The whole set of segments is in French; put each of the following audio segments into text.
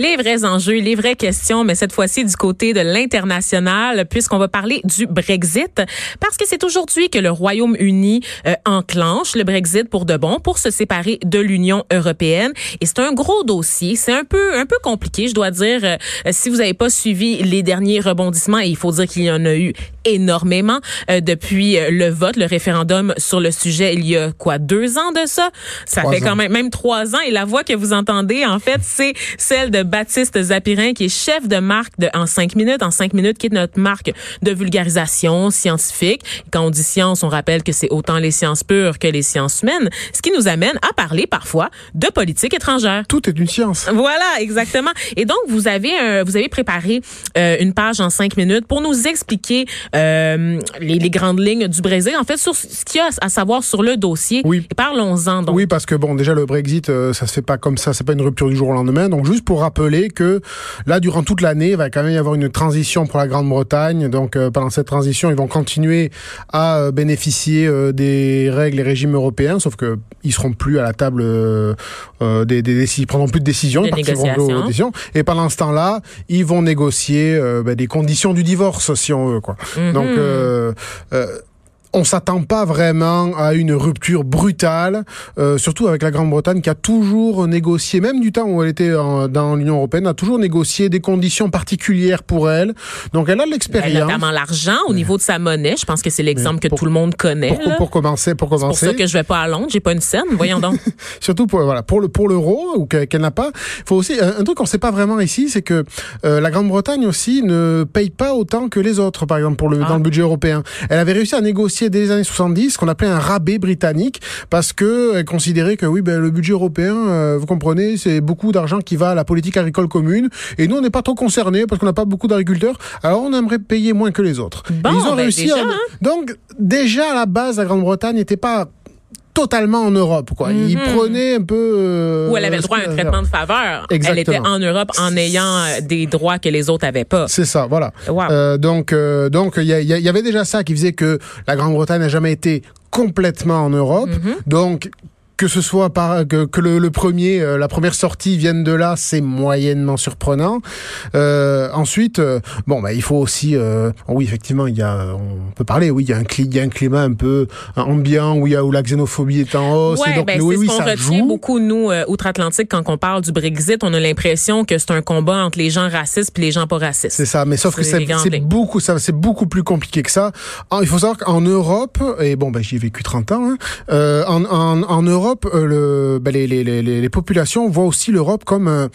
Les vrais enjeux, les vraies questions, mais cette fois-ci du côté de l'international, puisqu'on va parler du Brexit, parce que c'est aujourd'hui que le Royaume-Uni euh, enclenche le Brexit pour de bon, pour se séparer de l'Union européenne. Et c'est un gros dossier, c'est un peu un peu compliqué, je dois dire. Euh, si vous n'avez pas suivi les derniers rebondissements, et il faut dire qu'il y en a eu énormément euh, depuis le vote, le référendum sur le sujet, il y a quoi deux ans de ça? Ça fait quand même même trois ans. Et la voix que vous entendez, en fait, c'est celle de Baptiste Zapirin, qui est chef de marque de En 5 minutes. En 5 minutes, qui est notre marque de vulgarisation scientifique. Quand on dit science, on rappelle que c'est autant les sciences pures que les sciences humaines, ce qui nous amène à parler parfois de politique étrangère. Tout est une science. Voilà, exactement. Et donc, vous avez, euh, vous avez préparé euh, une page en 5 minutes pour nous expliquer euh, les, les, grandes lignes du Brésil, en fait, sur ce qu'il y a à savoir sur le dossier. Oui. Parlons-en. Oui, parce que, bon, déjà, le Brexit, ça se fait pas comme ça, c'est pas une rupture du jour au lendemain. Donc, juste pour rappeler que là, durant toute l'année, il va quand même y avoir une transition pour la Grande-Bretagne. Donc, euh, pendant cette transition, ils vont continuer à euh, bénéficier euh, des règles et régimes européens, sauf que ils seront plus à la table des, des, ils prendront plus de décisions, ils décisions. Et pendant ce temps-là, ils vont négocier ben, des conditions du divorce, si on veut, quoi. Mhm. Donc on s'attend pas vraiment à une rupture brutale, euh, surtout avec la Grande-Bretagne qui a toujours négocié, même du temps où elle était dans l'Union européenne, a toujours négocié des conditions particulières pour elle. Donc elle a l'expérience. Notamment l'argent au niveau de sa monnaie. Je pense que c'est l'exemple que tout le monde connaît. Pour, pour commencer, pour commencer. C'est pour ça que je vais pas à Londres, j'ai pas une scène. Voyons donc. surtout pour voilà pour le pour l'euro ou qu'elle n'a pas. Il faut aussi un, truc qu'on sait pas vraiment ici, c'est que euh, la Grande-Bretagne aussi ne paye pas autant que les autres, par exemple pour le ah. dans le budget européen. Elle avait réussi à négocier dès les années 70 qu'on appelait un rabais britannique parce que elle considérait que oui, ben, le budget européen, euh, vous comprenez, c'est beaucoup d'argent qui va à la politique agricole commune et nous on n'est pas trop concernés parce qu'on n'a pas beaucoup d'agriculteurs. Alors on aimerait payer moins que les autres. Bon, ils ont ben, réussi. Déjà, hein. Donc déjà à la base, la Grande-Bretagne n'était pas totalement en Europe. Quoi. Il mhm. prenait un peu... Euh, Où elle avait le droit à un traitement de faveur. Elle était en Europe en ayant euh, des droits que les autres avaient pas. C'est ça, voilà. Euh, donc, donc il y, avait déjà ça qui faisait que la Grande-Bretagne n'a jamais été complètement en Europe. Mhm. Donc, que ce soit par, que, que le, le, premier, euh, la première sortie vienne de là, c'est moyennement surprenant. Euh, ensuite, euh, bon, bah, il faut aussi, euh, oui, effectivement, il y a, on peut parler, oui, il y a un, il y a un climat un peu ambiant où il y a où la xénophobie est en hausse. Ouais, donc, ben, oui, c'est oui, ce qu'on retient beaucoup nous outre-Atlantique quand on parle du Brexit, on a l'impression que c'est un combat entre les gens racistes et les gens pas racistes. C'est ça, mais sauf que c'est beaucoup, ça, c'est beaucoup plus compliqué que ça. il faut savoir qu'en Europe, et bon, ben, j'y ai vécu 30 ans, hein, en, en, en Europe euh, le, ben les, les, les, les, populations voient aussi l'Europe comme un,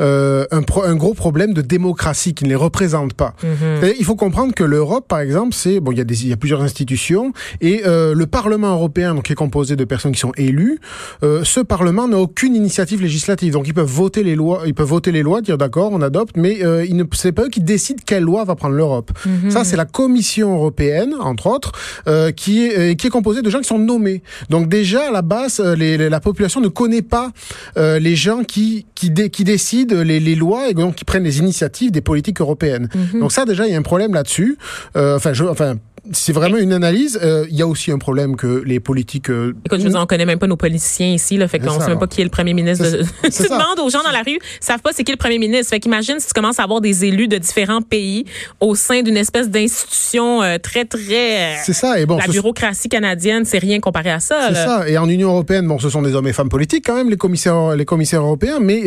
euh, un, un, gros problème de démocratie qui ne les représente pas. Mhm. Il faut comprendre que l'Europe, par exemple, c'est bon, il y a des, il y a plusieurs institutions et euh, le Parlement européen, donc qui est composé de personnes qui sont élues, euh, ce Parlement n'a aucune initiative législative, donc ils peuvent voter les lois, ils peuvent voter les lois, dire d'accord, on adopte, mais euh, il ne c'est pas eux qui décident quelle loi va prendre l'Europe. Mhm. Ça, c'est la Commission européenne, entre autres, euh, qui est qui est composée de gens qui sont nommés. Donc déjà à la base, la population ne connaît pas euh, les gens qui qui, qui décident les, les, lois et donc qui prennent les initiatives des politiques européennes. Mhm. Donc ça déjà il y a un problème là-dessus. Euh, enfin je enfin c'est vraiment une analyse. Euh, il y a aussi un problème que les politiques. Euh, Écoute, je veux dire, on connaît même pas nos politiciens ici, là, fait qu'on sait même pas qui est le premier ministre. De... tu demandes aux gens dans la rue, savent pas c'est qui le premier ministre. Fait qu'imagine si tu commences à avoir des élus de différents pays au sein d'une espèce d'institution euh, très très. c'est ça. Et bon, la bureaucratie canadienne, c'est rien comparé à ça. C'est ça. Et en Union européenne, bon, ce sont des hommes et femmes politiques quand même, les commissaires, les commissaires européens, mais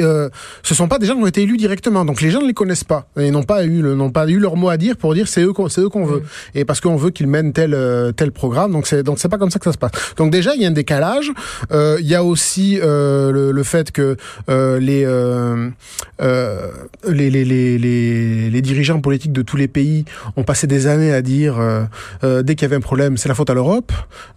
ce sont pas des gens qui ont été élus directement. Donc les gens ne les connaissent pas et n'ont pas eu, n'ont pas eu leur mot à dire pour dire c'est eux, c'est eux qu'on veut. Mm. Et parce qu'on veut qu'ils mènent tel euh, tel programme. Donc c'est donc c'est pas comme ça que ça se passe. Donc déjà il y a un décalage. Euh, il y a aussi euh, le, le, fait que euh, les, euh, les, les, les, les dirigeants politiques de tous les pays ont passé des années à dire dès qu'il y avait un problème c'est la faute à l'Europe.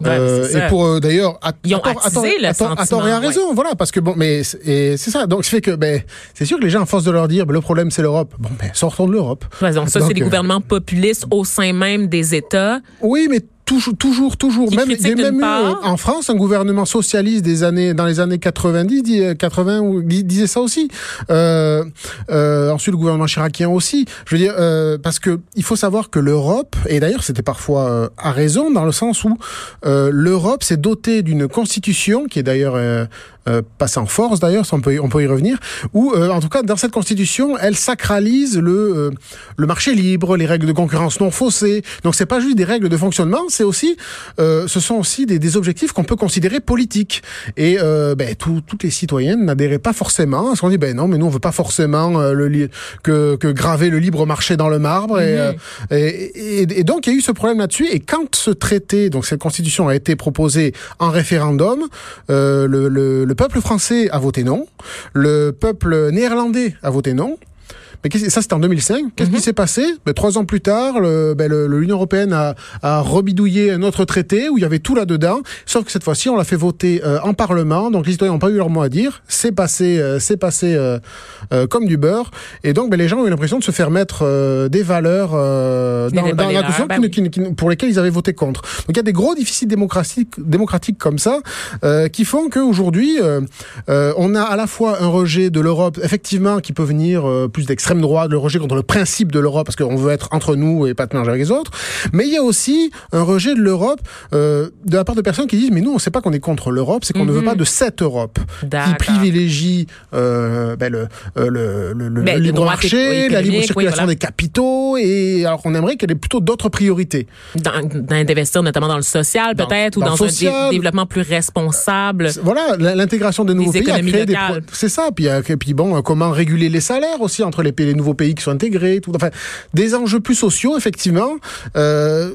et pour d'ailleurs ils ont attisé le à tort et à raison. Voilà parce que bon mais c'est ça. Donc ça fait que ben c'est sûr que les gens à force de leur dire ben, le problème c'est l'Europe. Bon ben sortons de l'Europe. donc ça c'est les gouvernements populistes au sein même des États oui, mais toujours, toujours, toujours. Même, il y a critique même eu, euh, en France un gouvernement socialiste des années, dans les années 90, dit- euh, 80, ou- di- disait ça aussi. Euh, euh, ensuite, le gouvernement chiracien aussi. Je veux dire, euh, parce que il faut savoir que l'Europe, et d'ailleurs c'était parfois euh, à raison, dans le sens où euh, l'Europe s'est dotée d'une constitution qui est d'ailleurs euh, passée en force d'ailleurs, on peut, y- on peut y revenir, où euh, en tout cas dans cette constitution, elle sacralise le euh, le marché libre, les règles de concurrence non faussées. Donc c'est pas juste des règles de fonctionnement, c'est aussi, euh, ce sont aussi des, des objectifs qu'on peut considérer politiques. Et euh, ben, tout- toutes les citoyennes n'adhéraient pas forcément. Parce qu'on dit ben non, mais nous on veut pas forcément le que, que graver le libre marché dans le marbre. Et, euh, et, et- et donc il y a eu ce problème là-dessus. Et quand ce traité, donc cette constitution a été proposée en référendum, le, le, le peuple français a voté non, le peuple néerlandais a voté non. Mais ça, c'était en 2005. Qu'est-ce qui s'est passé? Ben, Trois ans plus tard, le- ben, l'Union européenne a, a rebidouillé un autre traité où il y avait tout là-dedans. Sauf que cette fois-ci, on l'a fait voter euh, en Parlement. Donc les citoyens n'ont pas eu leur mot à dire. C'est passé, euh, c'est passé euh, euh, comme du beurre. Et donc, ben, les gens ont eu l'impression de se faire mettre euh, des valeurs euh, dans, dans la Constitution ben oui. qui qui ne- pour lesquels ils avaient voté contre. Donc il y a des gros déficits démocratiques, démocratiques comme ça euh, qui font qu'aujourd'hui, on a à la fois un rejet de l'Europe, effectivement, qui peut venir euh, plus d'extrême droite, le rejet contre le principe de l'Europe, parce qu'on veut être entre nous et pas te mélanger avec les autres. Mais il y a aussi un rejet de l'Europe euh, de la part de personnes qui disent, mais nous, on sait pas qu'on est contre l'Europe, c'est qu'on ne veut pas de cette Europe qui privilégie euh, ben, le, euh, le, le, le Ben, libre marché, la libre oui, circulation voilà. des capitaux, et alors qu'on aimerait qu'elle ait plutôt d'autres priorités. D'investir notamment dans le social, peut-être, ou dans le un dé- social. développement plus responsable. Voilà, l'intégration des nouveaux pays des c'est ça. Puis, puis bon, comment réguler les salaires aussi entre les, pays, les nouveaux pays qui sont intégrés, tout. Enfin, des enjeux plus sociaux effectivement. Euh,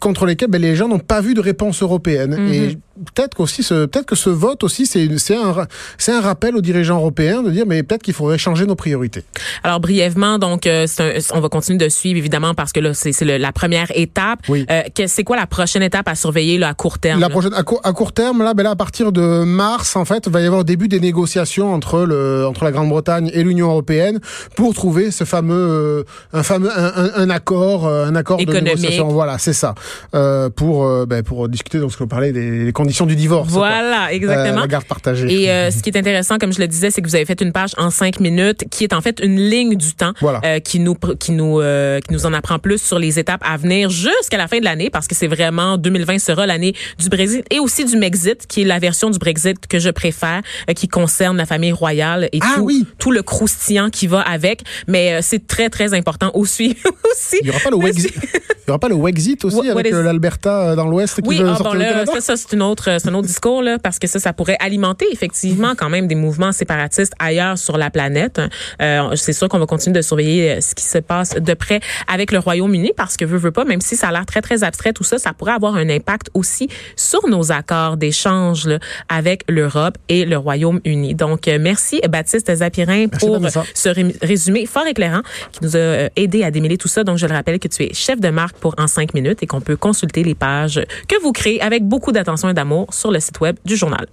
contre lesquels ben, les gens n'ont pas vu de réponse européenne. Mhm. Et peut-être qu'aussi, ce, peut-être que ce vote aussi, c'est, c'est un, c'est un rappel aux dirigeants européens de dire, mais peut-être qu'il faudrait changer nos priorités. Alors brièvement, donc euh, un- on va continuer de suivre évidemment parce que là c'est c'est la première étape. Oui. Euh, c'est quoi la prochaine étape à surveiller là, à court terme La là? prochaine, à, court, à court terme, là, ben là, à partir de mars, en fait, il va y avoir le début des négociations entre le, entre la Grande-Bretagne et l'Union européenne pour trouver ce fameux, euh, un fameux, un, un- un accord, euh, un accord Économique. de négociation. Voilà, c'est ça. Euh, pour, ben, pour discuter, donc, ce qu'on parlait des, des conditions du divorce. Voilà, Euh, exactement. la garde partagée. Et euh, ce qui est intéressant, comme je le disais, c'est que vous avez fait une page en cinq minutes qui est en fait une ligne du temps Voilà. euh, qui nous qui nous euh, qui nous en apprend plus sur les étapes à venir jusqu'à la fin de l'année parce que c'est vraiment 2020 sera l'année du Brexit et aussi du Mexit qui est la version du Brexit que je préfère euh, qui concerne la famille royale et Ah tout, oui. tout le croustillant qui va avec. Mais euh, c'est très très important aussi aussi. Il y aura pas le Wexit, il y aura pas le Wexit aussi What- avec euh, l'Alberta euh, dans l'Ouest qui Oui, veut ah, sortir bon, là, Canada? ça, ça c'est une autre, c'est un autre discours là, parce que ça, ça pourrait alimenter effectivement quand même des mouvements séparatistes ailleurs sur la planète. Euh, c'est sûr qu'on va continuer de surveiller euh, ce qui se passe de près avec le Royaume-Uni, parce que veut veut pas, même si ça a l'air très très abstrait tout ça, ça pourrait avoir un impact aussi sur nos accords d'échange avec l'Europe et le Royaume-Uni. Donc euh, merci Baptiste Zapirin Merci, pour ce ré- résumé fort éclairant qui nous a euh, aidé à démêler tout ça. Donc, je le rappelle que tu es chef de marque pour En 5 minutes et qu'on peut consulter les pages que vous créez avec beaucoup d'attention et sur le site web du journal.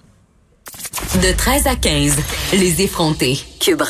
De 13 à 15, les effrontés. Cube